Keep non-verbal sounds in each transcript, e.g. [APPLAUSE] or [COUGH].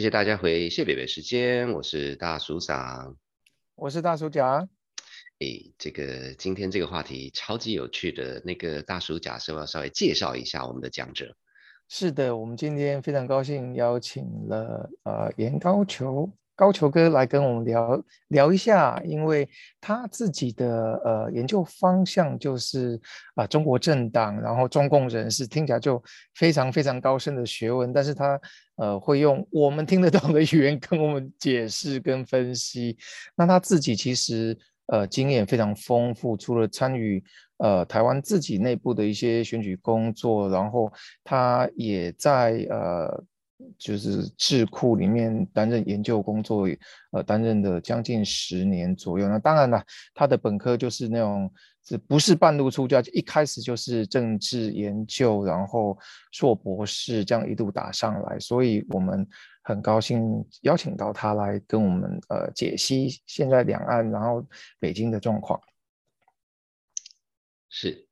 谢谢大家回谢北北时间，我是大叔长，我是大叔甲。诶，这个今天这个话题超级有趣的，那个大叔甲是要稍微介绍一下我们的讲者。是的，我们今天非常高兴邀请了呃严高球。高球哥来跟我们聊聊一下，因为他自己的呃研究方向就是啊中国政党，然后中共人士，听起来就非常非常高深的学问，但是他呃会用我们听得懂的语言跟我们解释跟分析。那他自己其实呃经验非常丰富，除了参与呃台湾自己内部的一些选举工作，然后他也在呃。就是智库里面担任研究工作，呃，担任的将近十年左右。那当然了，他的本科就是那种，是不是半路出家，一开始就是政治研究，然后硕博士这样一路打上来。所以我们很高兴邀请到他来跟我们呃解析现在两岸，然后北京的状况。是。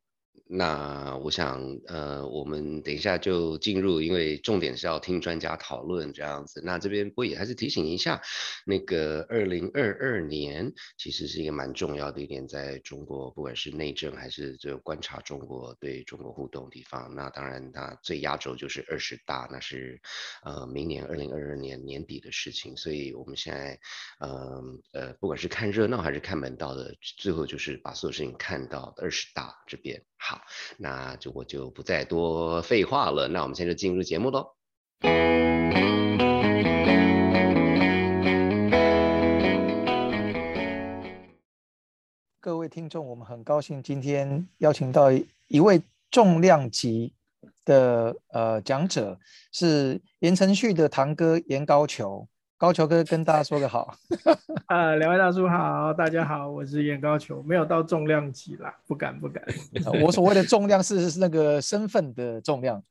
那我想，呃，我们等一下就进入，因为重点是要听专家讨论这样子。那这边不也还是提醒一下，那个二零二二年其实是一个蛮重要的一年，在中国，不管是内政还是就观察中国对中国互动地方。那当然，它最压轴就是二十大，那是呃明年二零二二年年底的事情。所以我们现在，呃呃，不管是看热闹还是看门道的，最后就是把所有事情看到二十大这边。好，那就我就不再多废话了。那我们现在就进入节目喽。各位听众，我们很高兴今天邀请到一位重量级的呃讲者，是言承旭的堂哥严高球。高球哥跟大家说个好。呃，[LAUGHS] 两位大叔好，大家好，我是严高球，没有到重量级啦，不敢不敢。我所谓的重量是是那个身份的重量。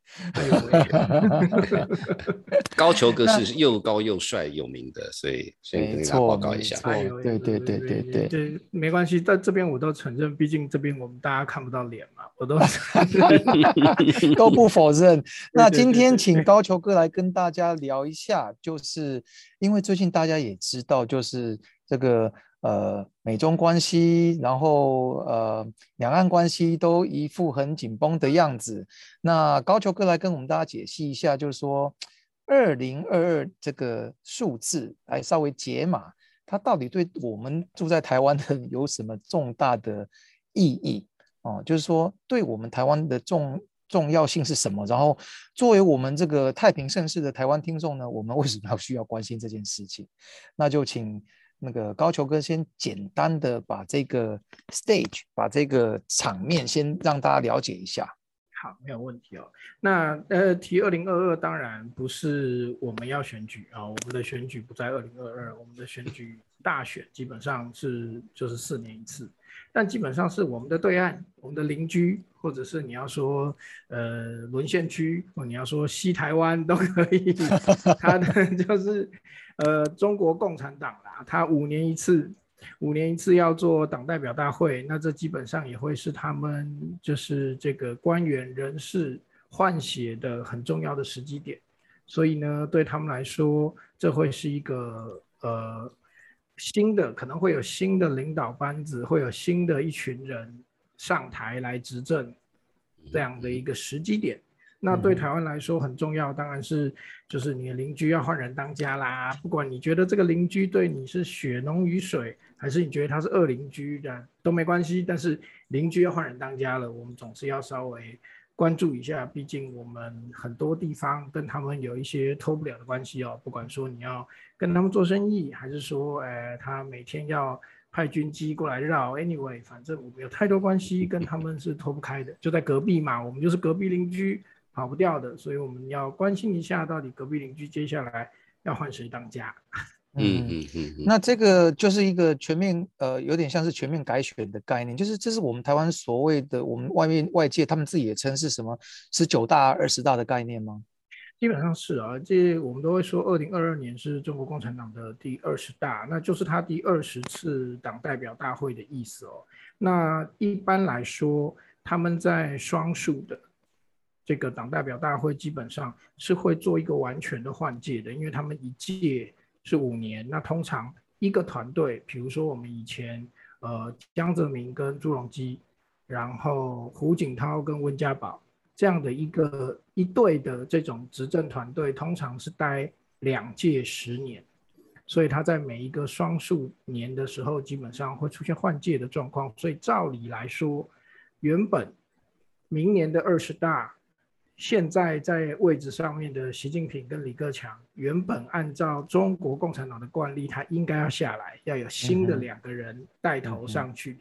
高球哥是又高又帅有名的，所以所以跟大家报告一下。对对对对对对，没关系，在这边我都承认，毕竟这边我们大家看不到脸嘛，我都 [LAUGHS] [LAUGHS] 都不否认。那今天请高球哥来跟大家聊一下，就是。因为最近大家也知道，就是这个呃美中关系，然后呃两岸关系都一副很紧绷的样子。那高球哥来跟我们大家解析一下，就是说二零二二这个数字来稍微解码，它到底对我们住在台湾的有什么重大的意义哦？就是说对我们台湾的重。重要性是什么？然后，作为我们这个太平盛世的台湾听众呢，我们为什么要需要关心这件事情？[LAUGHS] 那就请那个高球哥先简单的把这个 stage，把这个场面先让大家了解一下。好，没有问题哦。那呃，提二零二二，当然不是我们要选举啊，我们的选举不在二零二二，我们的选举大选基本上是就是四年一次。但基本上是我们的对岸，我们的邻居，或者是你要说呃沦陷区，或你要说西台湾都可以。[LAUGHS] 他的就是呃中国共产党啦，他五年一次，五年一次要做党代表大会，那这基本上也会是他们就是这个官员人士换血的很重要的时机点。所以呢，对他们来说，这会是一个呃。新的可能会有新的领导班子，会有新的一群人上台来执政，这样的一个时机点。那对台湾来说很重要，当然是就是你的邻居要换人当家啦。不管你觉得这个邻居对你是血浓于水，还是你觉得他是恶邻居的都没关系。但是邻居要换人当家了，我们总是要稍微。关注一下，毕竟我们很多地方跟他们有一些脱不了的关系哦。不管说你要跟他们做生意，还是说，呃，他每天要派军机过来绕，anyway，反正我们有太多关系跟他们是脱不开的，就在隔壁嘛，我们就是隔壁邻居，跑不掉的。所以我们要关心一下，到底隔壁邻居接下来要换谁当家。嗯嗯嗯，那这个就是一个全面，呃，有点像是全面改选的概念，就是这是我们台湾所谓的，我们外面外界他们自己也称是什么十九大、二十大的概念吗？基本上是啊，这我们都会说，二零二二年是中国共产党的第二十大，那就是他第二十次党代表大会的意思哦。那一般来说，他们在双数的这个党代表大会基本上是会做一个完全的换届的，因为他们一届是五年，那通常一个团队，比如说我们以前呃江泽民跟朱镕基，然后胡锦涛跟温家宝这样的一个一队的这种执政团队，通常是待两届十年。所以他在每一个双数年的时候，基本上会出现换届的状况。所以照理来说，原本明年的二十大，现在在位置上面的习近平跟李克强，原本按照中国共产党的惯例，他应该要下来，要有新的两个人带头上去。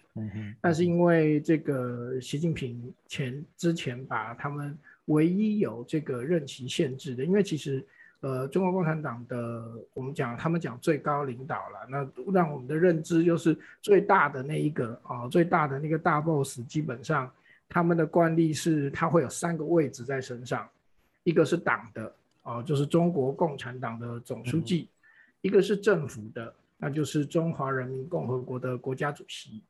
但是因为这个习近平前之前把他们唯一有这个任期限制的，因为其实。呃，中国共产党的我们讲，他们讲最高领导了，那让我们的认知就是最大的那一个啊，最大的那个大 boss，基本上他们的惯例是他会有三个位置在身上，一个是党的哦，就是中国共产党的总书记；一个是政府的，那就是中华人民共和国的国家主席；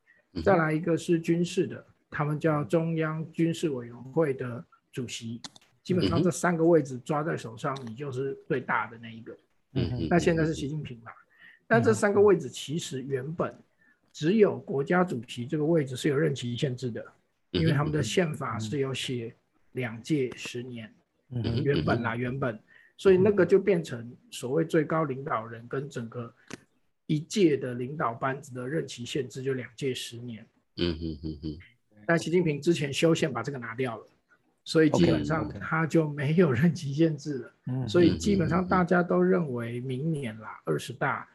再来一个是军事的，他们叫中央军事委员会的主席。基本上这三个位置抓在手上，你就是最大的那一个。嗯，那现在是习近平嘛？但这三个位置其实原本只有国家主席这个位置是有任期限制的，因为他们的宪法是有写两届十年。嗯，原本啦，原本，所以那个就变成所谓最高领导人跟整个一届的领导班子的任期限制就两届十年。嗯哼哼哼。但习近平之前修宪把这个拿掉了。所以基本上他就没有任期限制了，所以基本上大家都认为明年啦二十大，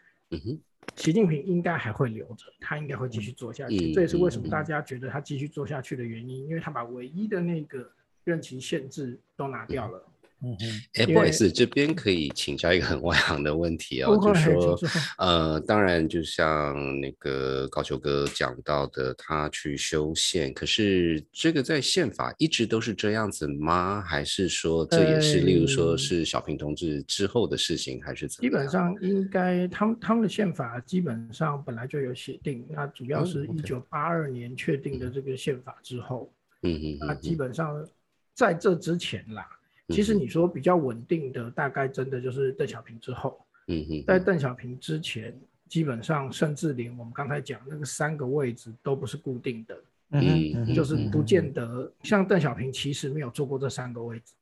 习近平应该还会留着，他应该会继续做下去。这也是为什么大家觉得他继续做下去的原因，因为他把唯一的那个任期限制都拿掉了。嗯嗯，哎，不好意思，这边可以请教一个很外行的问题哦，就是说，呃，当然，就像那个高球哥讲到的，他去修宪，可是这个在宪法一直都是这样子吗？还是说这也是，例如说是小平同志之后的事情，还是怎么？基本上应该，他们他们的宪法基本上本来就有写定，那主要是一九八二年确定的这个宪法之后，嗯嗯，那基本上在这之前啦。其实你说比较稳定的，大概真的就是邓小平之后。嗯哼，在邓小平之前，基本上甚至连我们刚才讲那个三个位置都不是固定的。嗯，就是不见得像邓小平其实没有做过这三个位置。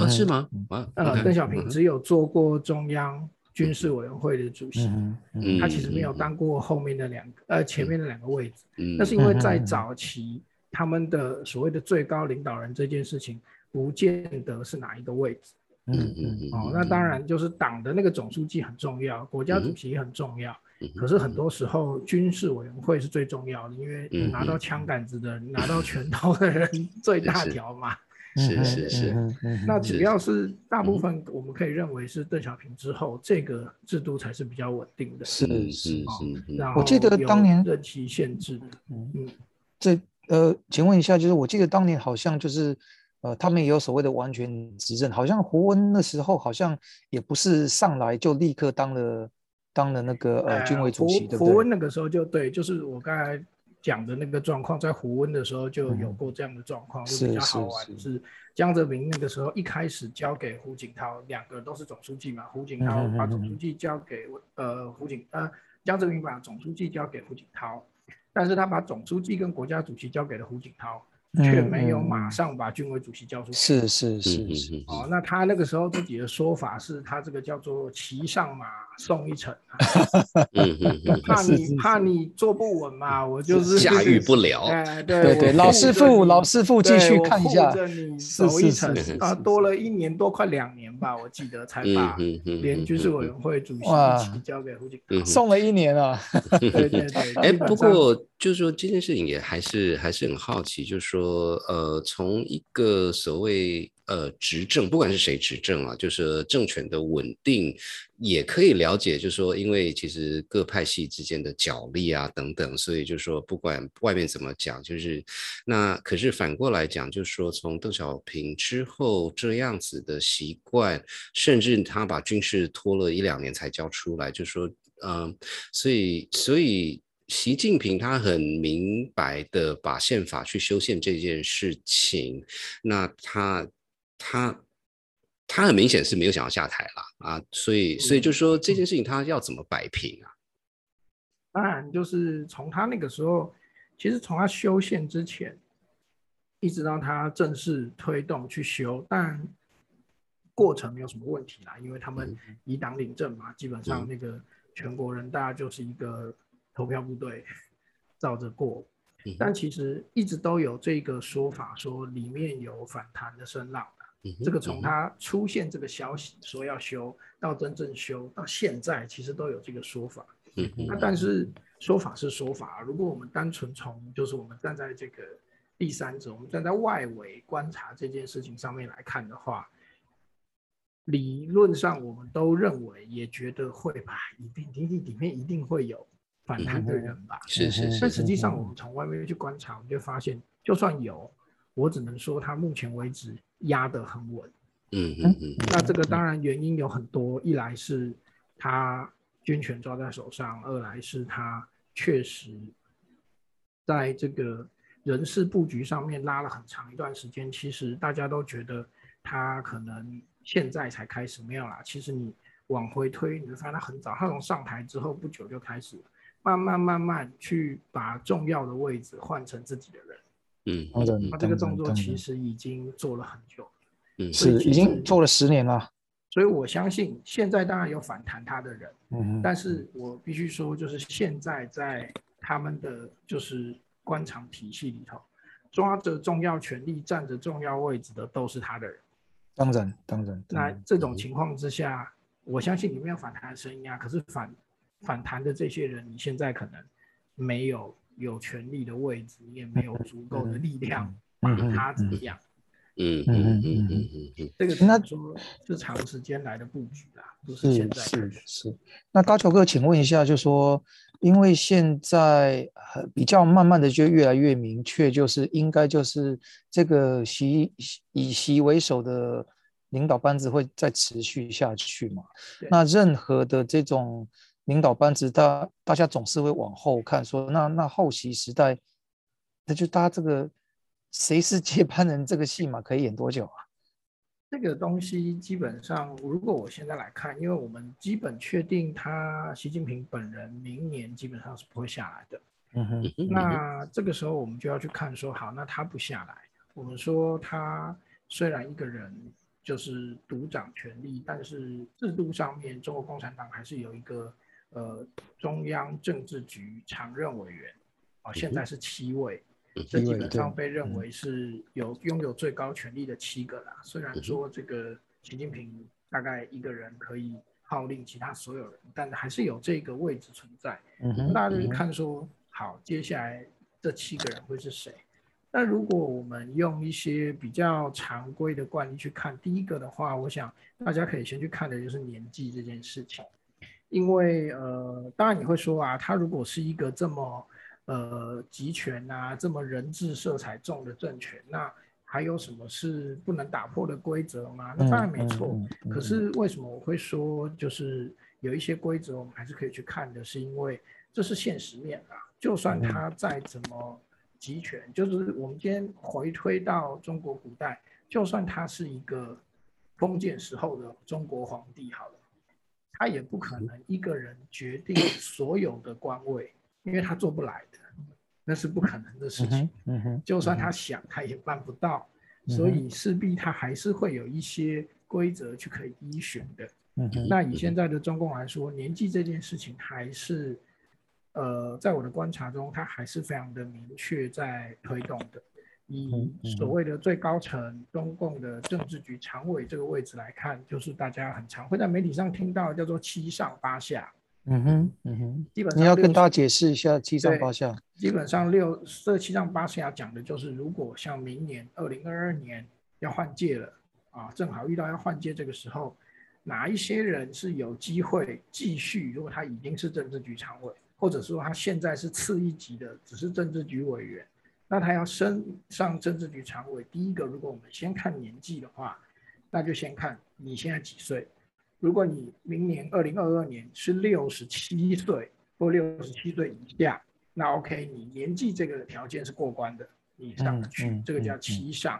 啊，是吗？啊，呃，邓小平只有做过中央军事委员会的主席，嗯他其实没有当过后面的两个呃前面的两个位置。嗯，那是因为在早期他们的所谓的最高领导人这件事情。不见得是哪一个位置，嗯嗯嗯，哦，那当然就是党的那个总书记很重要，国家主席也很重要，可是很多时候军事委员会是最重要的，因为拿到枪杆子的、拿到拳头的人 [LAUGHS] [LAUGHS] 最大条嘛，是是是，那只要是大部分我们可以认为是邓小平之后这个制度才是比较稳定的，是是是，我记得当年任期限制，嗯。嗯，这呃，请问一下，就是我记得当年好像就是。呃，他们也有所谓的完全执政，好像胡温那时候好像也不是上来就立刻当了当了那个呃军委主席，对不对？胡温那个时候就对，就是我刚才讲的那个状况，在胡温的时候就有过这样的状况，就比较好玩。是江泽民那个时候一开始交给胡锦涛，两个都是总书记嘛，胡锦涛把总书记交给呃胡锦呃江泽民把总书记交给胡锦涛，但是他把总书记跟国家主席交给了胡锦涛。却没有马上把军委主席交出去。是是是是。哦，那他那个时候自己的说法是他这个叫做骑上马送一程。[LAUGHS] 怕你怕你坐不稳嘛，我就是驾驭不了。[LAUGHS] 哎，对对，老师傅老师傅继续看一下。走一程啊，多了一年多，快两年吧，我记得才把连军事委员会主席一起交给胡锦涛。送了一年啊。[LAUGHS] 对对对。哎，不过就是说这件事情也还是还是很好奇，就是说。呃，从一个所谓呃执政，不管是谁执政啊，就是政权的稳定，也可以了解，就是说，因为其实各派系之间的角力啊等等，所以就是说，不管外面怎么讲，就是那可是反过来讲，就是说，从邓小平之后这样子的习惯，甚至他把军事拖了一两年才交出来，就是说嗯，所以所以。习近平他很明白的把宪法去修宪这件事情，那他他他很明显是没有想要下台了啊，所以所以就说这件事情他要怎么摆平啊？当然，就是从他那个时候，其实从他修宪之前，一直到他正式推动去修，但过程没有什么问题啦，因为他们以党领政嘛，基本上那个全国人大就是一个投票部队，[LAUGHS] 照着过。但其实一直都有这个说法，说里面有反弹的声浪这个从他出现这个消息说要修到真正修到现在，其实都有这个说法。那但是说法是说法，如果我们单纯从就是我们站在这个第三者，我们站在外围观察这件事情上面来看的话，理论上我们都认为也觉得会吧，一定一定里面一定会有。反弹的人吧，是是是。但实际上，我们从外面去观察，我们就发现，就算有，我只能说他目前为止压得很稳。嗯嗯嗯。那这个当然原因有很多，一来是他军权抓在手上，二来是他确实在这个人事布局上面拉了很长一段时间。其实大家都觉得他可能现在才开始没有啦。其实你往回推，你会发现他很早，他从上台之后不久就开始。慢慢慢慢去把重要的位置换成自己的人，嗯，他这个动作其实已经做了很久，嗯，是已经做了十年了。所以我相信现在当然有反弹他的人，嗯，但是我必须说，就是现在在他们的就是官场体系里头，抓着重要权力、占着重要位置的都是他的人。当然，当然。那这种情况之下，我相信里面有反弹的声音啊，可是反。反弹的这些人，你现在可能没有有权力的位置，你也没有足够的力量把他怎么样？嗯嗯嗯嗯嗯嗯，这个那说是长时间来的布局啦，不是现在是是。那高球哥，请问一下，就说，因为现在比较慢慢的就越来越明确，就是应该就是这个习以习为首的领导班子会再持续下去嘛？那任何的这种。领导班子，大大家总是会往后看，说那那后期时代，那就搭这个谁是接班人这个戏码可以演多久啊？这个东西基本上，如果我现在来看，因为我们基本确定他习近平本人明年基本上是不会下来的。嗯哼。那这个时候我们就要去看说，好，那他不下来，我们说他虽然一个人就是独掌权力，但是制度上面中国共产党还是有一个。呃，中央政治局常任委员，啊，现在是七位，这基本上被认为是有拥有最高权力的七个啦。虽然说这个习近平大概一个人可以号令其他所有人，但还是有这个位置存在。嗯大家就看说，好，接下来这七个人会是谁？那如果我们用一些比较常规的惯例去看，第一个的话，我想大家可以先去看的就是年纪这件事情。因为呃，当然你会说啊，他如果是一个这么呃集权啊，这么人治色彩重的政权，那还有什么是不能打破的规则吗？那当然没错。可是为什么我会说，就是有一些规则我们还是可以去看的，是因为这是现实面啊。就算他再怎么集权，就是我们今天回推到中国古代，就算他是一个封建时候的中国皇帝，好了。他也不可能一个人决定所有的官位，因为他做不来的，那是不可能的事情。嗯哼，就算他想，他也办不到。所以势必他还是会有一些规则去可以依循的。嗯哼，那以现在的中共来说，年纪这件事情还是，呃，在我的观察中，他还是非常的明确在推动的。以所谓的最高层中共的政治局常委这个位置来看，就是大家很常会在媒体上听到叫做七上八下。嗯哼，嗯哼，基本上你要跟大家解释一下七上八下。基本上六这七上八下讲的就是，如果像明年二零二二年要换届了啊，正好遇到要换届这个时候，哪一些人是有机会继续？如果他已经是政治局常委，或者说他现在是次一级的，只是政治局委员。那他要升上政治局常委，第一个，如果我们先看年纪的话，那就先看你现在几岁。如果你明年二零二二年是六十七岁或六十七岁以下，那 OK，你年纪这个条件是过关的，你上去，这个叫七上。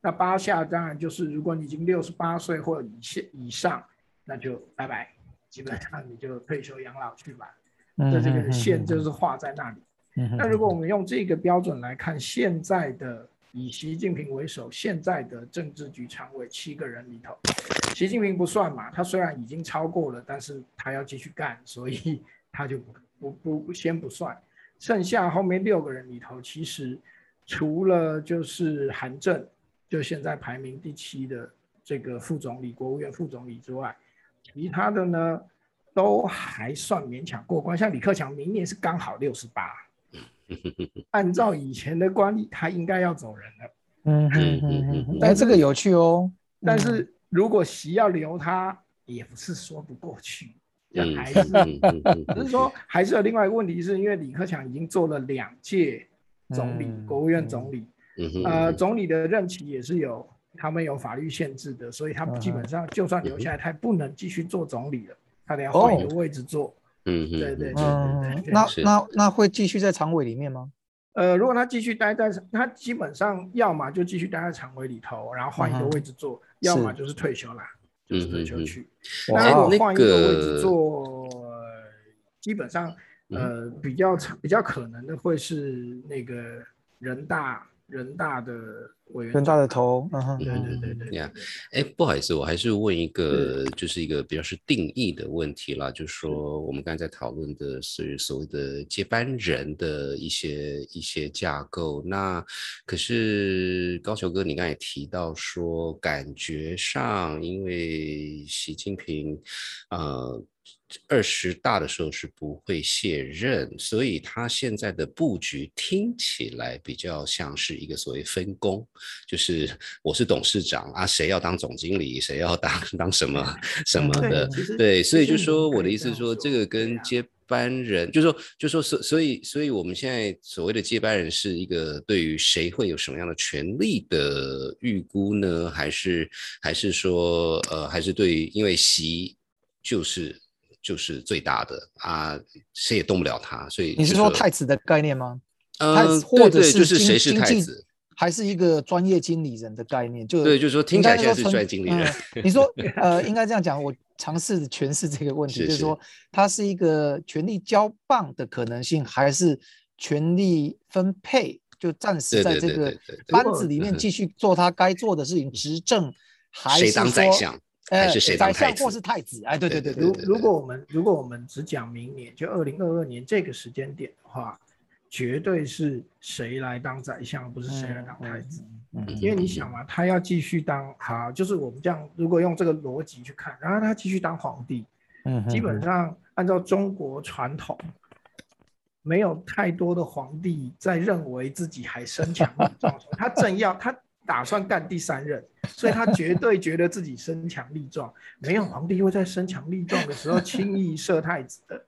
那八下当然就是如果你已经六十八岁或以下以上，那就拜拜，基本上你就退休养老去吧。那这个线就是画在那里。那如果我们用这个标准来看，现在的以习近平为首，现在的政治局常委七个人里头，习近平不算嘛？他虽然已经超过了，但是他要继续干，所以 [LAUGHS] 他就不不不先不算。剩下后面六个人里头，其实除了就是韩正，就现在排名第七的这个副总理、国务院副总理之外，其他的呢都还算勉强过关。像李克强，明年是刚好六十八。[LAUGHS] 按照以前的惯例，他应该要走人了。嗯嗯嗯嗯，哎，这个有趣哦。但是如果席要留他，也不是说不过去。还是只是说，还是有另外一个问题，是因为李克强已经做了两届总理、国务院总理。呃，总理的任期也是有他们有法律限制的，所以他基本上就算留下来，他也不能继续做总理了，他得要换一个位置做。嗯，对对对对对。那那那会继续在常委里面吗？呃，如果他继续待在，他基本上要么就继续待在常委里头，然后换一个位置做，要么就是退休啦，就是退休去。那如果换一个位置做，基本上呃比较比较可能的会是那个人大。人大的委员，人大的头，对对对对，呀，哎，不好意思，我还是问一个，就是一个比较是定义的问题啦，就是说我们刚才在讨论的是所谓的接班人的一些一些架构，那可是高球哥，你刚才也提到说，感觉上因为习近平，呃。二十大的时候是不会卸任，所以他现在的布局听起来比较像是一个所谓分工，就是我是董事长啊，谁要当总经理，谁要当当什么 [LAUGHS] 什么的，对，所以就说我的意思是说，这个跟接班人，就说就说所所以所以我们现在所谓的接班人是一个对于谁会有什么样的权利的预估呢？还是还是说呃，还是对于因为习就是。就是最大的啊，谁也动不了他，所以你是说太子的概念吗？呃，或者是谁是太子，还是一个专业经理人的概念？就对，就是说听起来像是专业经理人。你说呃，应该这样讲，我尝试诠释这个问题，就是说他是一个权力交棒的可能性，还是权力分配？就暂时在这个班子里面继续做他该做的事情，执政还是当宰相？还是谁当太子或是太子？哎，对对对。如如果我们如果我们只讲明年，就二零二二年这个时间点的话，绝对是谁来当宰相，不是谁来当太子。嗯，因为你想嘛，他要继续当，好，就是我们这样，如果用这个逻辑去看，然后他继续当皇帝，嗯，基本上按照中国传统，没有太多的皇帝在认为自己还身强力壮，他正要他。打算干第三任，所以他绝对觉得自己身强力壮。没有皇帝会在身强力壮的时候轻易设太子的，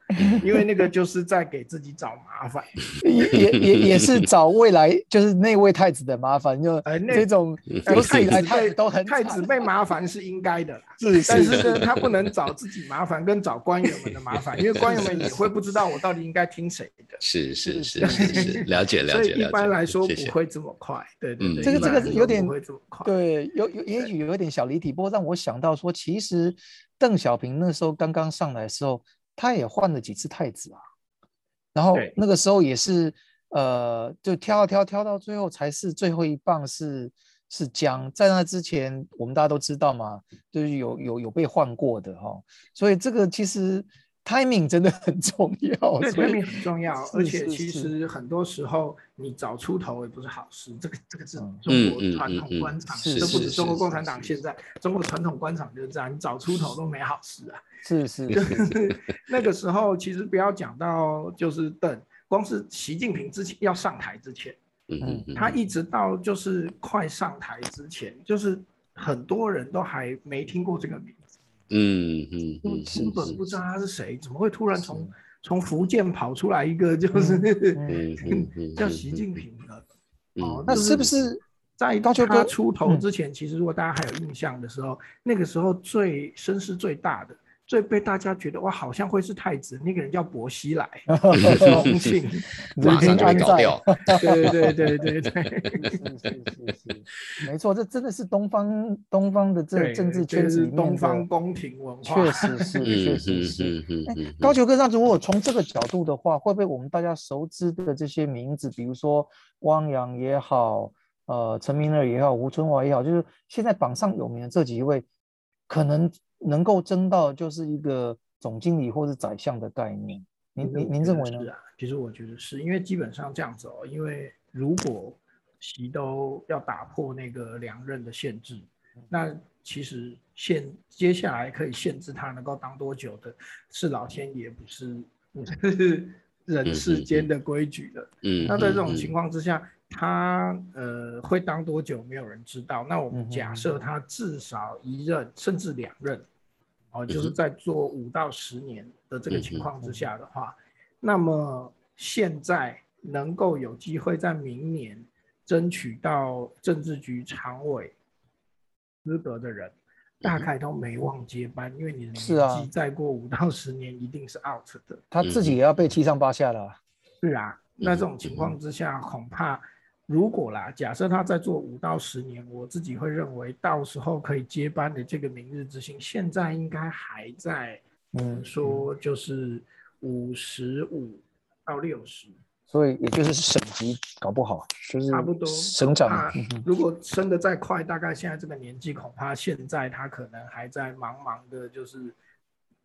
因为那个就是在给自己找麻烦，[LAUGHS] 也也也也是找未来就是那位太子的麻烦。就这种有史以来太都很太子被麻烦是应该的，是，但是呢，他不能找自己麻烦跟找官员们的麻烦，因为官员们也会不知道我到底应该听谁的。是是是是，了解了解。所以一般来说不会这么快。对对对，这个这个有。点对，有有也许有一点小离题，不过让我想到说，其实邓小平那时候刚刚上来的时候，他也换了几次太子啊，然后那个时候也是呃，就挑挑挑到最后才是最后一棒是是姜，在那之前我们大家都知道嘛，就是有有有被换过的哈，所以这个其实。Timing 真的很重要，对，timing 很重要，而且其实很多时候你早出头也不是好事，这个这个是中国传统官场，这不止中国共产党现在，中国传统官场就是这样，你早出头都没好事啊。是是，[LAUGHS] [LAUGHS] 那个时候其实不要讲到就是邓，光是习近平之前要上台之前，嗯。嗯，他一直到就是快上台之前，就是很多人都还没听过这个名。嗯嗯，根本不知道他是谁，怎么会突然从从福建跑出来一个就是 [LAUGHS] 叫习近平的？哦，那是不是在他出头之前，其实如果大家还有印象的时候，那个时候最声势最大的最被大家觉得哇，好像会是太子那个人叫薄熙来，[LAUGHS] 重庆，马上就会搞掉。[LAUGHS] 对对对对对对，[LAUGHS] 是是是是，没错，这真的是东方东方的这政治圈子东方宫廷文化，确实是确实是。高球哥，那如果从这个角度的话，会不会我们大家熟知的这些名字，比如说汪洋也好，呃，陈明儿也好，吴春华也好，就是现在榜上有名的这几位，可能能够争到就是一个总经理或者宰相的概念。您您您认为呢？是啊，其实我觉得是因为基本上这样子哦，因为如果习都要打破那个两任的限制，那其实限接下来可以限制他能够当多久的，是老天爷，不是不是 [LAUGHS] 人世间的规矩的。嗯，那在这种情况之下，他呃会当多久，没有人知道。那我们假设他至少一任，甚至两任，哦，就是在做五到十年的这个情况之下的话，那么现在能够有机会在明年争取到政治局常委。资格的人大概都没望接班，因为你的年纪再过五到十年一定是 out 的。他自己也要被七上八下了。是啊，那这种情况之下，恐怕如果啦，假设他在做五到十年，我自己会认为到时候可以接班的这个明日之星，现在应该还在，嗯，说就是五十五到六十。所以也就是省级搞不好，就是差不多省长。如果升的再快，大概现在这个年纪，恐怕现在他可能还在茫茫的，就是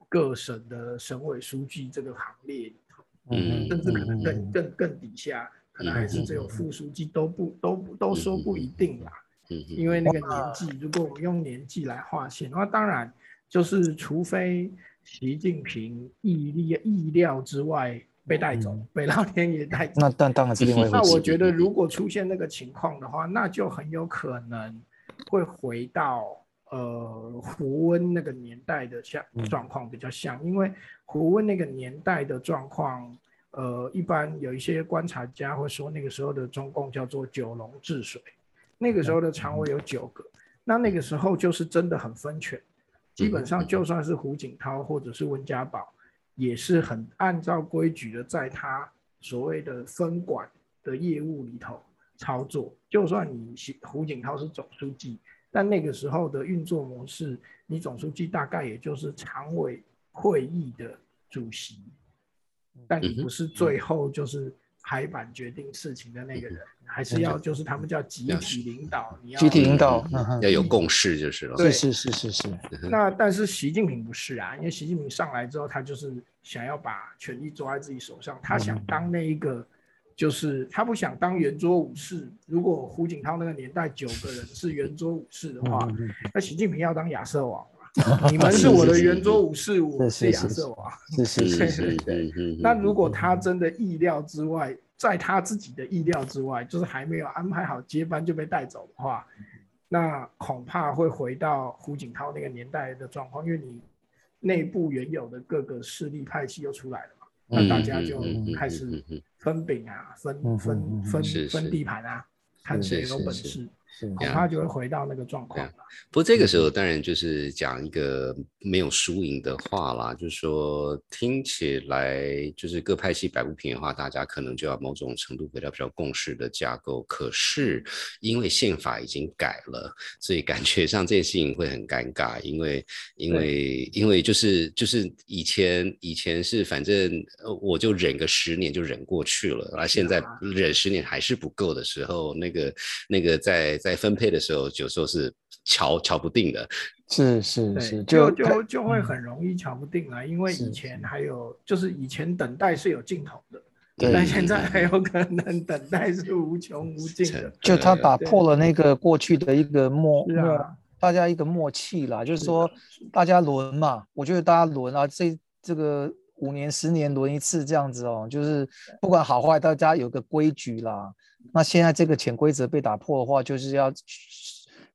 各省的省委书记这个行列里头，嗯，甚至可能更更更底下，可能还是只有副书记，都不都都说不一定啦。嗯，因为那个年纪，如果我们用年纪来划线，那当然就是除非习近平意意意料之外。被带走，[LAUGHS] 被老天爷带走。那当当然是另外那我觉得，如果出现那个情况的话，那就很有可能会回到呃胡温那个年代的像状况比较像，因为胡温那个年代的状况，呃，一般有一些观察家会说，那个时候的中共叫做九龙治水，那个时候的常委有九个，那那个时候就是真的很分权，基本上就算是胡锦涛或者是温家宝。也是很按照规矩的，在他所谓的分管的业务里头操作。就算你胡锦涛是总书记，但那个时候的运作模式，你总书记大概也就是常委会议的主席，但你不是最后就是拍板决定事情的那个人。还是要就是他们叫集体领导，你要集体领导，要有共识就是了。对，是是是是。那但是习近平不是啊，因为习近平上来之后，他就是想要把权力抓在自己手上，他想当那一个，就是他不想当圆桌武士。如果胡锦涛那个年代九个人是圆桌武士的话，那习近平要当亚瑟王 [LAUGHS] 你们 [LAUGHS] 是我的圆桌武士，我是亚瑟王。是是是 [LAUGHS] 是是。那如果他真的意料之外。在他自己的意料之外，就是还没有安排好接班就被带走的话，那恐怕会回到胡锦涛那个年代的状况，因为你内部原有的各个势力派系又出来了嘛，那大家就开始分饼啊，分分分分地盘啊，看谁有本事。恐怕就会回到那个状况不过这个时候当然就是讲一个没有输赢的话啦，就是说听起来就是各派系摆不平的话，大家可能就要某种程度回到比较共识的架构。可是因为宪法已经改了，所以感觉上这件事情会很尴尬，因为因为因为就是就是以前以前是反正我就忍个十年就忍过去了，而现在忍十年还是不够的时候，那个那个在。在分配的时候，有时候是瞧瞧不定的，是是是，就就就会很容易瞧不定了。因为以前还有，就是以前等待是有尽头的，但现在还有可能等待是无穷无尽的。就他打破了那个过去的一个默默，大家一个默契啦，就是说大家轮嘛，我觉得大家轮啊，这这个五年十年轮一次这样子哦，就是不管好坏，大家有个规矩啦。那现在这个潜规则被打破的话，就是要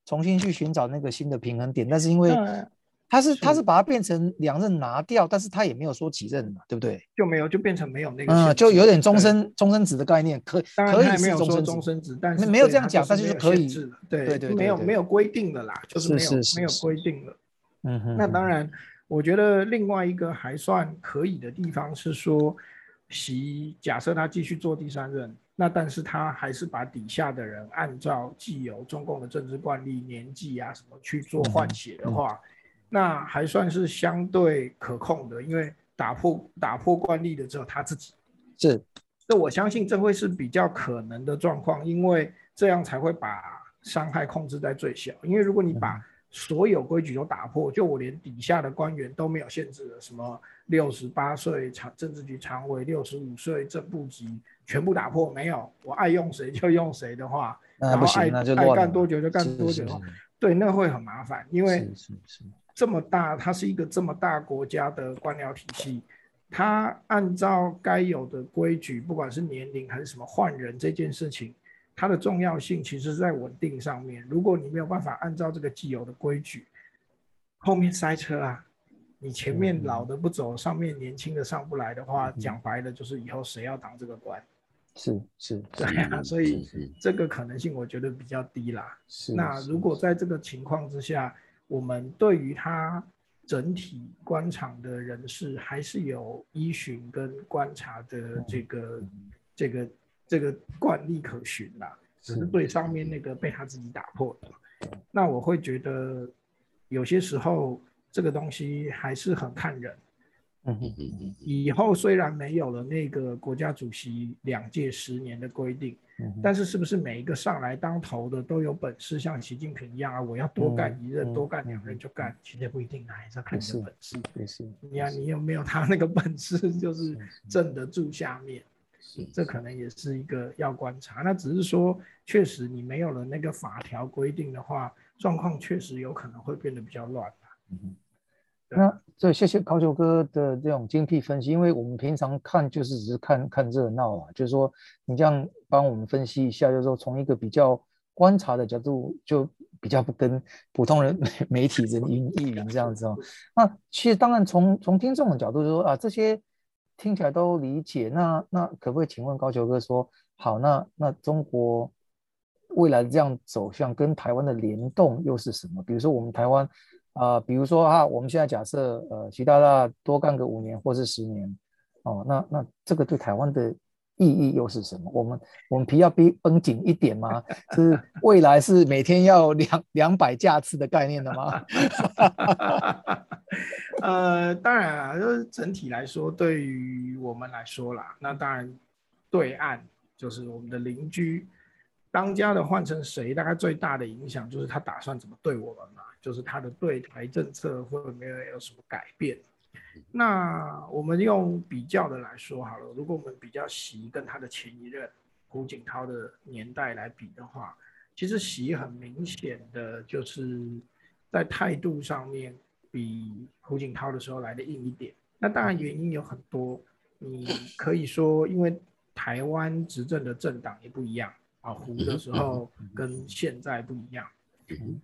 重新去寻找那个新的平衡点。但是因为他是他是把它变成两任拿掉，但是他也没有说几任嘛，对不对？就没有就变成没有那个，嗯，就有点终身终身制的概念，可可以没有说终身制，但是没有这样讲，但是就可以，对对对，没有没有规定的啦，就是没有没有规定的。嗯哼，那当然。我觉得另外一个还算可以的地方是说，习假设他继续做第三任，那但是他还是把底下的人按照既有中共的政治惯例、年纪啊什么去做换血的话，那还算是相对可控的，因为打破打破惯例的只有他自己。是，那我相信这会是比较可能的状况，因为这样才会把伤害控制在最小。因为如果你把所有规矩都打破，就我连底下的官员都没有限制了，什么六十八岁常政治局常委，六十五岁正部级全部打破，没有，我爱用谁就用谁的话，然后爱爱干多久就干多久的话，对，那会很麻烦，因为这么大，它是一个这么大国家的官僚体系，它按照该有的规矩，不管是年龄还是什么换人这件事情。它的重要性其实是在稳定上面。如果你没有办法按照这个既有的规矩，后面塞车啊，你前面老的不走，上面年轻的上不来的话，讲白了就是以后谁要当这个官？是是，对啊，[LAUGHS] 所以这个可能性我觉得比较低啦。是。那如果在这个情况之下，我们对于他整体官场的人士还是有依循跟观察的这个这个。这个惯例可循啦，只是对上面那个被他自己打破的。那我会觉得有些时候这个东西还是很看人。嗯嗯嗯以后虽然没有了那个国家主席两届十年的规定，但是是不是每一个上来当头的都有本事像习近平一样啊？我要多干一任、多干两任就干？其实不一定啊，还是要看你的本事。也是。你看你有没有他那个本事，就是镇得住下面。这可能也是一个要观察，那只是说，确实你没有了那个法条规定的话，状况确实有可能会变得比较乱嗯，那所以谢谢高球哥的这种精辟分析，因为我们平常看就是只是看看热闹啊，就是说你这样帮我们分析一下，就是说从一个比较观察的角度，就比较不跟普通人 [LAUGHS] 媒体人云亦云这样子哦。那其实当然从从听众的角度说啊，这些。听起来都理解，那那可不可以请问高球哥说，好，那那中国未来这样走向跟台湾的联动又是什么？比如说我们台湾啊，比如说啊，我们现在假设呃习大大多干个五年或是十年，哦，那那这个对台湾的意义又是什么？我们我们皮要逼绷紧一点吗？是 [LAUGHS] 未来是每天要两两百架次的概念的吗？[LAUGHS] 呃，当然啊，就是整体来说，对于我们来说啦，那当然对岸就是我们的邻居，当家的换成谁，大概最大的影响就是他打算怎么对我们嘛，就是他的对台政策会没有有什么改变。那我们用比较的来说好了，如果我们比较习跟他的前一任胡锦涛的年代来比的话，其实习很明显的就是在态度上面。比胡锦涛的时候来的硬一点，那当然原因有很多，你可以说因为台湾执政的政党也不一样啊，胡的时候跟现在不一样，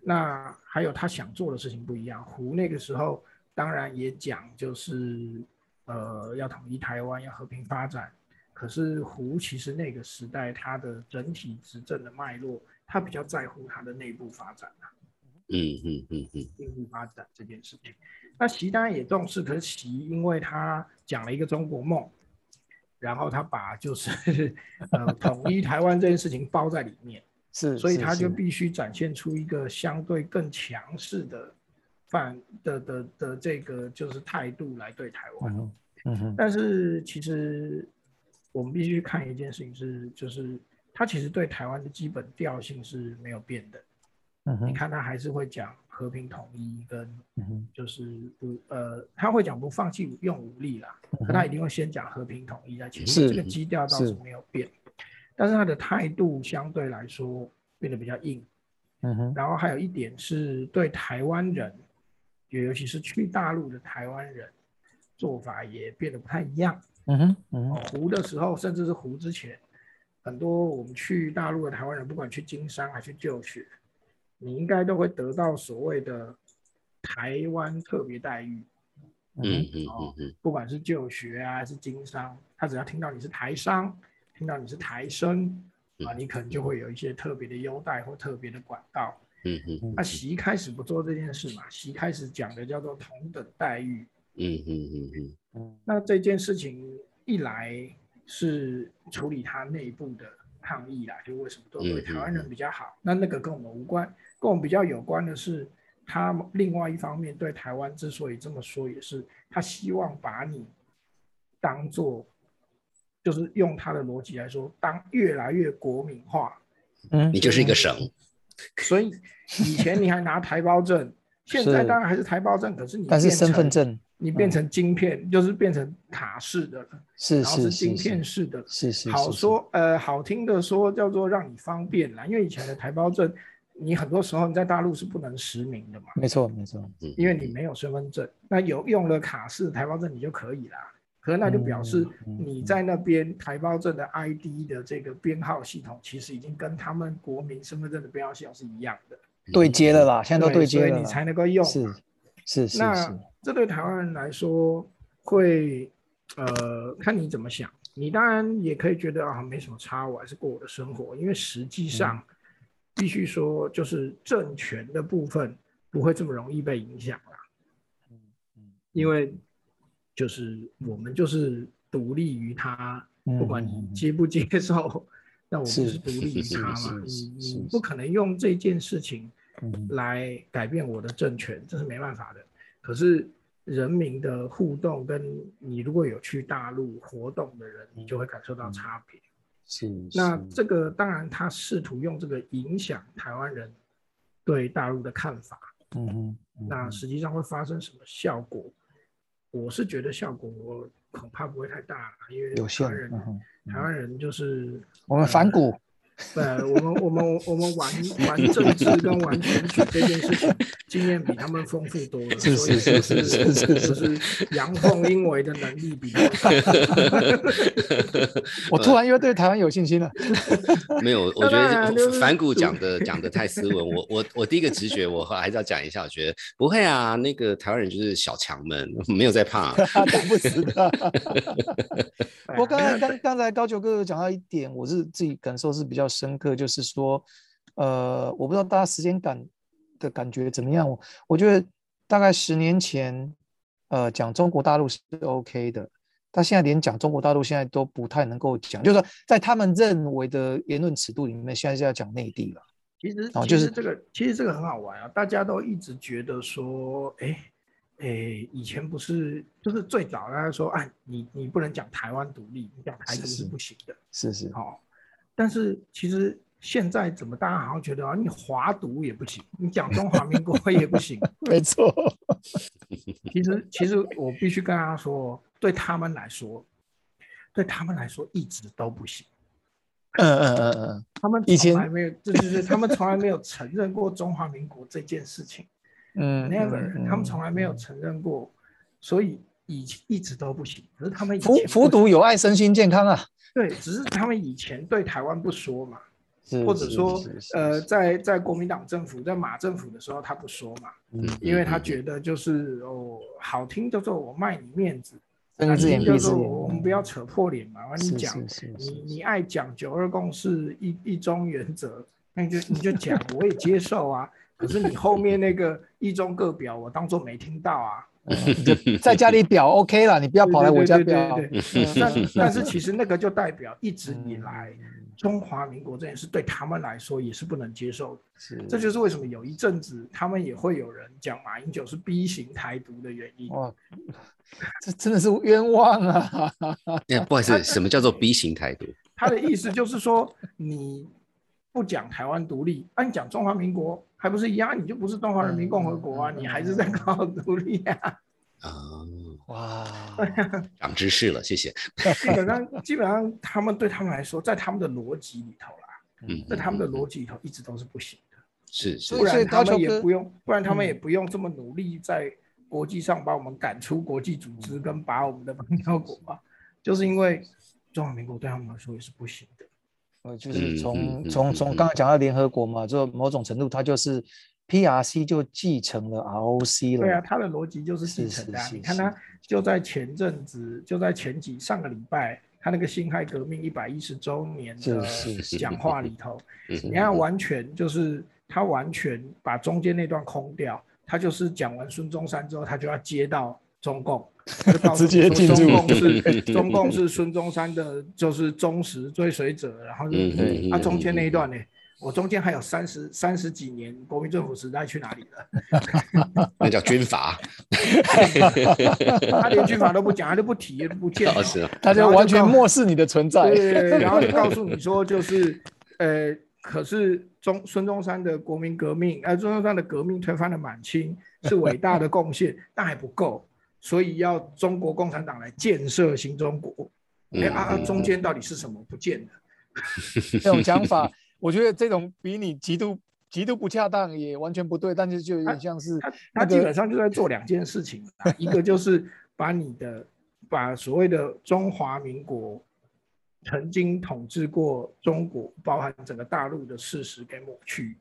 那还有他想做的事情不一样，胡那个时候当然也讲就是呃要统一台湾，要和平发展，可是胡其实那个时代他的整体执政的脉络，他比较在乎他的内部发展啊。嗯嗯嗯嗯，内部发展这件事情，那习当然也重视，可是习因为他讲了一个中国梦，然后他把就是呃统一台湾这件事情包在里面，[LAUGHS] 是，所以他就必须展现出一个相对更强势的反的的的这个就是态度来对台湾。嗯哼，但是其实我们必须看一件事情是，就是他其实对台湾的基本调性是没有变的。嗯你看他还是会讲和平统一跟，就是不呃，他会讲不放弃用武力啦，可他一定会先讲和平统一在前面，这个基调倒是没有变，但是他的态度相对来说变得比较硬，嗯哼，然后还有一点是对台湾人，尤其是去大陆的台湾人，做法也变得不太一样，嗯哼，嗯，胡的时候甚至是胡之前，很多我们去大陆的台湾人，不管去经商还是就学。你应该都会得到所谓的台湾特别待遇，嗯嗯嗯嗯，不管是就学啊还是经商，他只要听到你是台商，听到你是台生啊，你可能就会有一些特别的优待或特别的管道。嗯嗯那习开始不做这件事嘛，习开始讲的叫做同等待遇。嗯嗯嗯嗯。嗯。那这件事情一来是处理他内部的抗议啦，就为什么都对台湾人比较好，那那个跟我们无关，跟我们比较有关的是，他另外一方面对台湾之所以这么说，也是他希望把你当做，就是用他的逻辑来说，当越来越国民化，嗯你就是一个省，所以以前你还拿台胞证，现在是。当然还是台胞证，可是你但是身份成证你变成晶片，就是变成卡式的了，是然后是晶片式的。是是好是说呃，好听的说叫做让你方便啦，因为以前的台胞证，你很多时候你在大陆是不能实名的嘛，没错没错，嗯因为你没有身份证。那有用了卡式台胞证你就可以啦，可是那就表示你在那边台胞证的 ID 的这个编号系统，其实已经跟他们国民身份证的编号系统是一样的，对接了啦，现在都对接所以你，才能够用。是是是那，这对台湾人来说会，呃，看你怎么想。你当然也可以觉得啊，没什么差，我还是过我的生活。因为实际上，必须说，就是政权的部分不会这么容易被影响啦。因为就是我们就是独立于他，嗯不管接不接受，那我们是是独立于他嘛。你你不可能用这件事情嗯来改变我的政权，这是没办法的。可是人民的互动，跟你如果有去大陆活动的人，你就会感受到差别。是那这个当然，他试图用这个影响台湾人对大陆的看法。嗯哼嗯那实际上会发生什么效果？我是觉得效果我恐怕不会太大，因为台湾人嗯台湾人就是我们反骨呃，[LAUGHS] 我们我们我们玩 [LAUGHS] 玩政治跟玩选举这件事情经验比他们丰富多了，是所以是就是是是就是阳奉阴违的能力比他们强。我突然又对台湾有信心了。[LAUGHS] 没有，我觉得反骨讲的讲的太斯文。我我我第一个直觉，我还是要讲一下，我觉得不会啊，那个台湾人就是小强们，没有在怕。打不死的。哎不过刚才刚刚才高球哥有讲到一点，我是自己感受是比较深刻，就是说，呃，我不知道大家时间感的感觉怎么样。我我觉得大概十年前，呃，讲中国大陆是 OK 的，但现在连讲中国大陆现在都不太能够讲，就是说在他们认为的言论尺度里面，现在是要讲内地了。其实哦就是这个其实这个很好玩啊，大家都一直觉得说，哎哎，以前不是就是最早大家说，哎，你你不能讲台湾独立，你讲台独是不行的，是是，好、但是其实现在怎么大家好像觉得啊，你华独也不行，你讲中华民国 [LAUGHS] 也不行。没错。其实其实我必须跟大家说，对他们来说，对他们来说一直都不行。嗯嗯嗯嗯，他们以前从来没有，对对对，他们从来没有承认过中华民国这件事情嗯，never，嗯他们从来没有嗯承认过，所以以一直都不行。可是他们以服前服毒有害身心健康啊，对，只是他们以前对台湾不说嘛，是是或者说是是呃，在在国民党政府在马政府的时候他不说嘛，嗯因为他觉得就是哦好听叫做我卖你面子，睁一难只眼闭一只听叫做我们，不要扯破脸嘛，你是讲是是是你你爱讲九二共识一一中原则，那你就你就讲，我也接受啊。[LAUGHS] 可是你后面那个一中各表，我当做没听到啊。在家里表 [LAUGHS] OK 了，你不要跑来我家表。[LAUGHS] 但但是其实那个就代表一直以来嗯中华民国这件事对他们来说也是不能接受的。是这就是为什么有一阵子他们也会有人讲马英九是 B 型台独的原因。哇，这真的是冤枉啊！哎，不好意思，什么叫做 B 型台独？他的意思就是说，你不讲台湾独立，啊，你讲中华民国，还不是一样？你就不是中华人民共和国啊，嗯你还是在搞独立啊。啊，[LAUGHS] 哇，长知识了，谢谢。基本上，基本上他们对他们来说，在他们的逻辑里头啦，嗯，在他们的逻辑里头一直都是不行的，是是不所以然他们也不用，不然他们嗯也不用这么努力在国际上把我们赶出国际组织，跟把我们的邦交国啊，就是因为中华民国对他们来说也是不行的。呃，就是嗯从嗯嗯从从刚刚讲到联合国嘛，就某种程度它就是 PRC 就继承了 ROC 了。对啊，他的逻辑就是继承的、你看他就在前阵子，就在前几上个礼拜，他那个辛亥革命一百一十周年的讲话里头，嗯你看完全就是他完全把中间那段空掉，他就是讲完孙中山之后，他就要接到中共，[LAUGHS] 直接进入中共是 [LAUGHS] 中共是孙中山的，就是忠实追随者，然后嗯他中间那一段呢，我中间还有三十三十几年国民政府时代去哪里了？[LAUGHS] 那叫军阀，他连军阀都不讲，他就不提，不见。他就完全漠视你的存在。对，然后就告诉你说，就是呃，可是中孙中山的国民革命，呃，孙中山的革命推翻了满清是伟大的贡献，但还不够，所以要中国共产党来建设新中国。哎啊，中间到底是什么不见了？[LAUGHS] 这种讲法，我觉得这种比你极度极度不恰当，也完全不对。但是就有点像是他他基本上就在做两件事情啊，[LAUGHS] 一个就是把你的把所谓的中华民国曾经统治过中国，包含整个大陆的事实给抹去，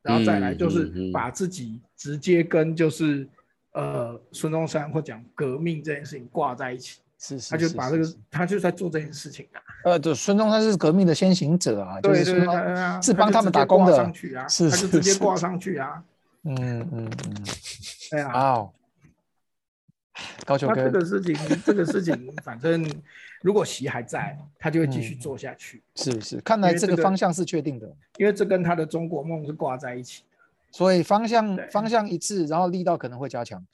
然后再来就是把自己直接跟就是呃孙中山或讲革命这件事情挂在一起。是是，他就把这个，他就在做这件事情啊。呃，对，孙中山是革命的先行者啊，对对对是帮他们打工的，上去啊，是他就直接挂上去啊。嗯嗯嗯，对啊。哦，高球哥，这个事情，这个事情，反正如果席还在，他就会继续做下去。是是，看来这个方向是确定的，因为这跟他的中国梦是挂在一起的。所以方向方向一致，然后力道可能会加强。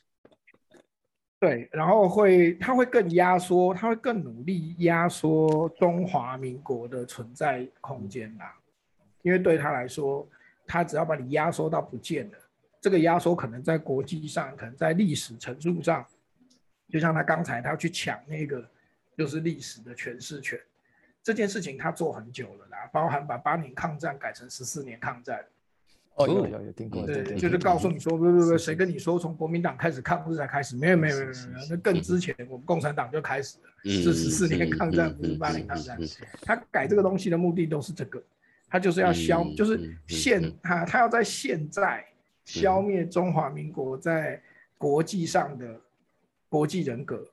对，然后会，他会更压缩，他会更努力压缩中华民国的存在空间啦。因为对他来说，他只要把你压缩到不见了，这个压缩可能在国际上，可能在历史陈述上，就像他刚才他要去抢那个，就是历史的诠释权，这件事情他做很久了啦，包含把八年抗战改成十四年抗战。哦，有有有听过，对，就是告诉你说，不不不，谁跟你说从国民党开始抗日才开始？没有没有没有没有，那更之前我们共产党就开始了，是十四年抗战，不是八年抗战。他改这个东西的目的都是这个，他就是要消，就是现他他要在现在消灭中华民国在国际上的国际人格，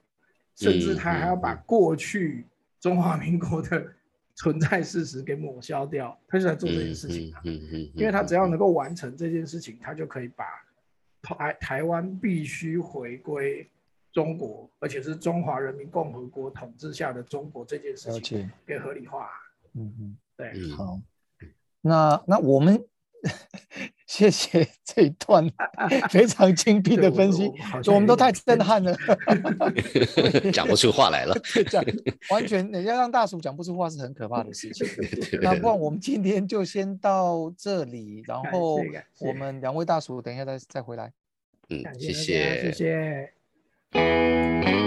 甚至他还要把过去中华民国的。存在事实给抹消掉，他就在做这件事情啊。嗯嗯，因为他只要能够完成这件事情，他就可以把台台湾必须回归中国，而且是中华人民共和国统治下的中国这件事情给合理化。嗯嗯，对，好。那那我们。谢谢 [LAUGHS] 这一段 [LAUGHS] 非常精辟的分析，我们都太震撼了，[LAUGHS] 讲不出话来了。讲完全，人家让大叔讲不出话是很可怕的事情。那不然我们今天就先到这里，然后我们两位大叔等一下再再回来。嗯，谢谢，谢谢。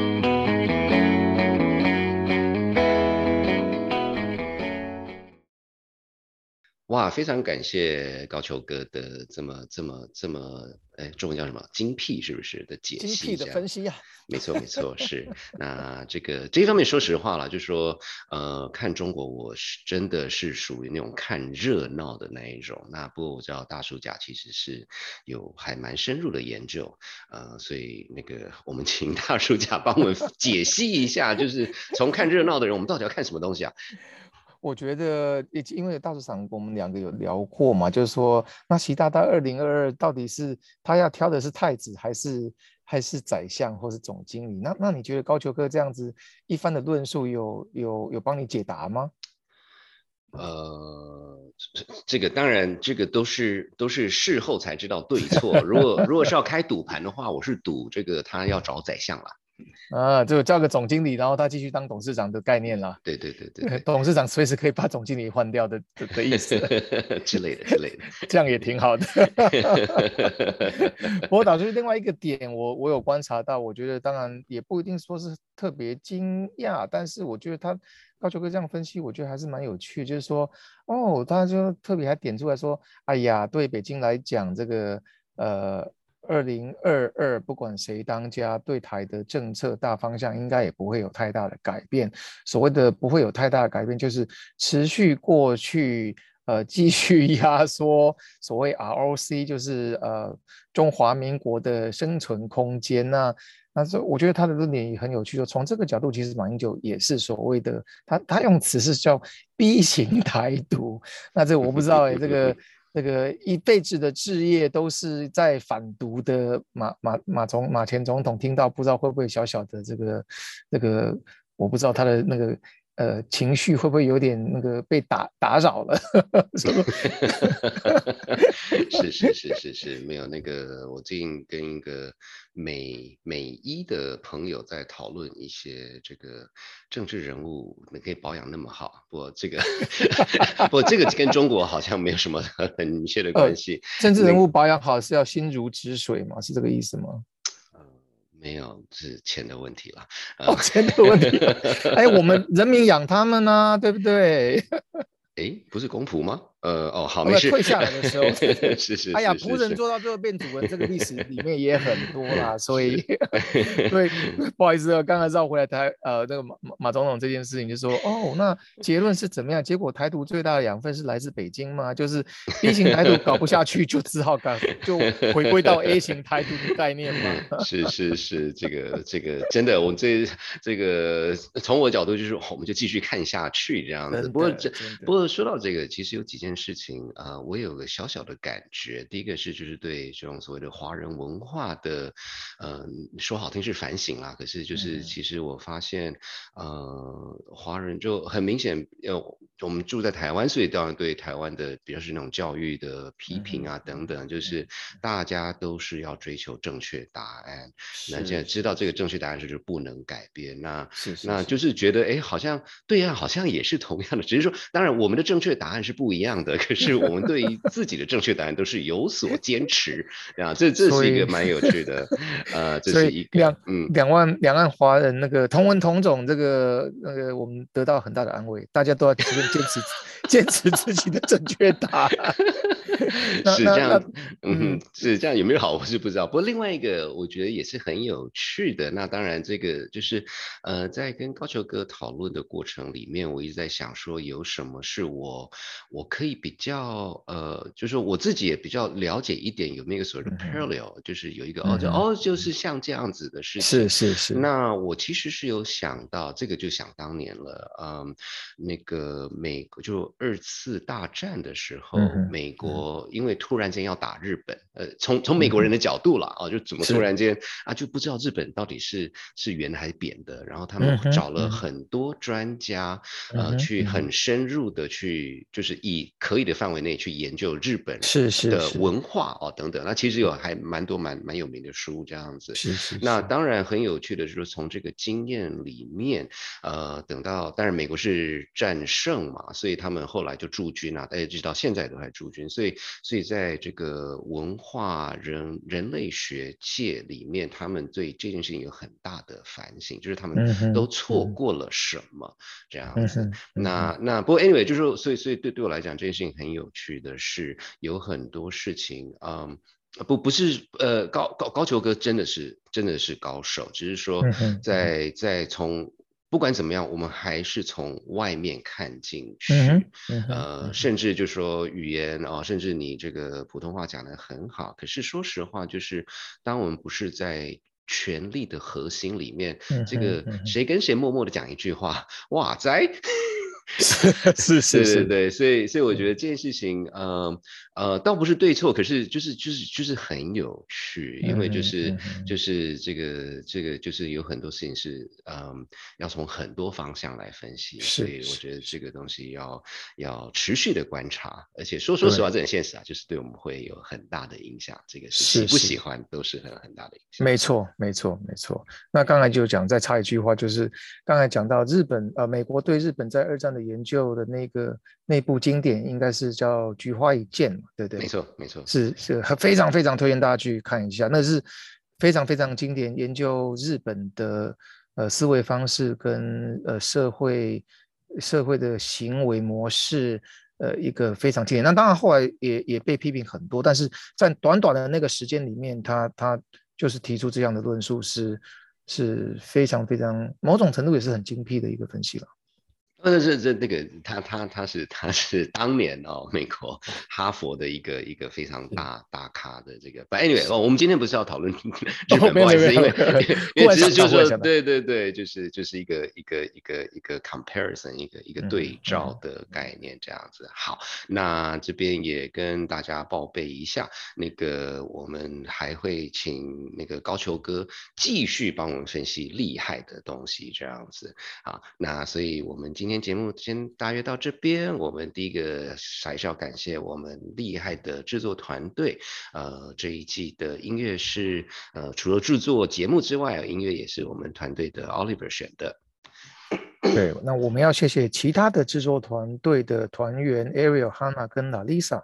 哇，非常感谢高球哥的这么这么这么，哎，中文叫什么？精辟是不是的解析？精辟的分析啊，没错没错，是。那这个这一方面，说实话了，就说呃，看中国，我是真的是属于那种看热闹的那一种。那不过我知道大叔家其实是有还蛮深入的研究，呃，所以那个我们请大叔家帮我们解析一下，就是从看热闹的人，我们到底要看什么东西啊？我觉得，因为大市场我们两个有聊过嘛，就是说，那习大大二零二二到底是他要挑的是太子，还是还是宰相，或是总经理？那那你觉得高球哥这样子一番的论述，有有有帮你解答吗？呃，这个当然，这个都是都是事后才知道对错。如果如果是要开赌盘的话，我是赌这个他要找宰相了。啊，就叫个总经理，然后他继续当董事长的概念啦。对对对对，[LAUGHS] 董事长随时可以把总经理换掉的的意思之类的之类的，[LAUGHS] 这样也挺好的。[LAUGHS] 不过导致另外一个点，我我有观察到，我觉得当然也不一定说是特别惊讶，但是我觉得他高球哥这样分析，我觉得还是蛮有趣。就是说，哦，他就特别还点出来说，哎呀，对北京来讲，这个呃。二零二二，不管谁当家，对台的政策大方向应该也不会有太大的改变。所谓的不会有太大的改变，就是持续过去，呃，继续压缩所谓 ROC，就是呃中华民国的生存空间。那那这我觉得他的论点也很有趣，就从这个角度，其实马英九也是所谓的他他用词是叫 [LAUGHS] B 型台独。那这我不知道哎，这个。那个一辈子的置业都是在反毒的马马马总马前总统听到，不知道会不会小小的这个那个，我不知道他的那个。呃，情绪会不会有点那个被打打扰了？[LAUGHS] [LAUGHS] 是是是是是，没有那个，我最近跟一个美美医的朋友在讨论一些这个政治人物能可以保养那么好，不这个 [LAUGHS] 不这个跟中国好像没有什么很明确的关系。政治人物保养好是要心如止水吗？是这个意思吗？没有，是钱的问题了。哦，钱的问题。哎，我们 [LAUGHS] 人民养他们呢，对不对？[LAUGHS] 哎，不是公仆吗？呃哦好没事，退下来的时候 [LAUGHS] 是 [LAUGHS] 是，哎呀仆人做到最后变主人，这个历史里面也很多啦，所以 [LAUGHS] 对不好意思啊，刚才绕回来台呃那个马马总统这件事情，就说哦那结论是怎么样？结果台独最大的养分是来自北京吗？就是 B 型台独搞不下去，就只好搞就回归到 A 型台独的概念嘛。是是是，这个这个真的，我们这这个从我角度就是我们就继续看下去这样子。不过这不过说到这个，其实有几件。事情啊，我有个小小的感觉。第一个是，就是对这种所谓的华人文化的，呃，说好听是反省啦，可是就是其实我发现，呃，华人就很明显，要我们住在台湾，所以当然对台湾的，比如是那种教育的批评啊等等，就是大家都是要追求正确答案。那现在知道这个正确答案是就不能改变。那那就是觉得，哎，好像对呀，好像也是同样的，只是说，当然我们的正确答案是不一样。的，可是我们对于自己的正确答案都是有所坚持啊，这这是一个蛮有趣的，呃，[LAUGHS] 这是一两嗯两万两岸华人那个同文同种，这个那个我们得到很大的安慰，大家都要 [LAUGHS] 坚持坚持自己的正确答案。[LAUGHS] 是这样，[LAUGHS] 嗯，是这样，有没有好我是不知道。不过另外一个我觉得也是很有趣的。那当然这个就是，呃，在跟高球哥讨论的过程里面，我一直在想说有什么是我我可以比较，呃，就是我自己也比较了解一点有那个所谓的 parallel，就是有一个哦，就哦，就是像这样子的事情。是是是。那我其实是有想到这个，就想当年了，嗯，那个美国就二次大战的时候，美国。因为突然间要打日本，呃，从从美国人的角度了啊，就怎么突然间啊就不知道日本到底是是圆还是扁的，然后他们找了很多专家，呃，去很深入的去，就是以可以的范围内去研究日本是是的文化哦等等。那其实有还蛮多蛮蛮有名的书这样子。是是。那当然很有趣的是说，从这个经验里面，呃，等到当然美国是战胜嘛，所以他们后来就驻军啊，大家知道现在都还驻军，所以。所以，在这个文化人人类学界里面，他们对这件事情有很大的反省，就是他们都错过了什么这样子。那那不过 anyway，就是所以所以对对我来讲，这件事情很有趣的是，有很多事情，嗯，不不是呃高高高球哥真的是真的是高手，只是说在在从。不管怎么样，我们还是从外面看进去，呃，甚至就说语言啊，甚至你这个普通话讲得很好，可是说实话，就是当我们不是在权力的核心里面，这个谁跟谁默默的讲一句话，哇塞！[LAUGHS] 是是是，对对，所以所以我觉得这件事情，呃呃，倒不是对错，可是就是就是就是很有趣，因为就是就是这个这个就是有很多事情是，嗯，要从很多方向来分析，所以我觉得这个东西要要持续的观察，而且说说实话，这很现实啊，就是对我们会有很大的影响，这个是喜不喜欢都是很很大的影响。没错没错没错。那刚才就讲再插一句话，就是刚才讲到日本呃，美国对日本在二战的。研究的那个那部经典应该是叫《菊花一剑》嘛，对不对？没错，没错，是是非常非常推荐大家去看一下，那是非常非常经典，研究日本的呃思维方式跟呃社会社会的行为模式，呃一个非常经典。那当然后来也也被批评很多，但是在短短的那个时间里面，他他就是提出这样的论述，是是非常非常某种程度也是很精辟的一个分析了。呃，这这那个他他他是他是当年哦，美国哈佛的一个一个非常大大咖的这个。But anyway，哦，我们今天不是要讨论 [LAUGHS] 日本，不好意思，因为因为其实就是说，对对对，就是就是一个一个一个一个 comparison，一个一个对照的概念这样子。好，那这边也跟大家报备一下，那个我们还会请那个高球哥继续帮我们分析厉害的东西这样子。好，那所以我们今今今天节目先大约到这边。我们第一个还是要感谢我们厉害的制作团队。呃，这一季的音乐是呃，除了制作节目之外，音乐也是我们团队的 Oliver 选的。[COUGHS] 对，那我们要谢谢其他的制作团队的团员 Ariel、Hannah 跟 Lisa。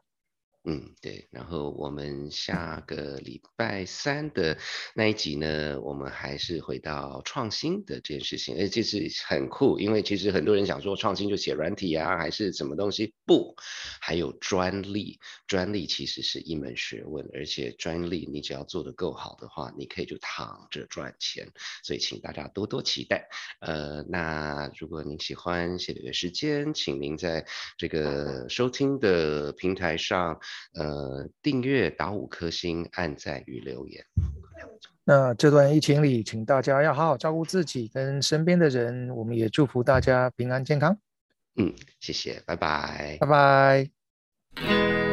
嗯，对，然后我们下个礼拜三的那一集呢，我们还是回到创新的这件事情，而这是很酷，因为其实很多人想说创新就写软体啊，还是什么东西？不，还有专利，专利其实是一门学问，而且专利你只要做得够好的话，你可以就躺着赚钱，所以请大家多多期待。呃，那如果您喜欢写的时间，请您在这个收听的平台上。呃，订阅打五颗星，按赞与留言。那这段疫情里，请大家要好好照顾自己跟身边的人。我们也祝福大家平安健康。嗯，谢谢，拜拜，拜拜。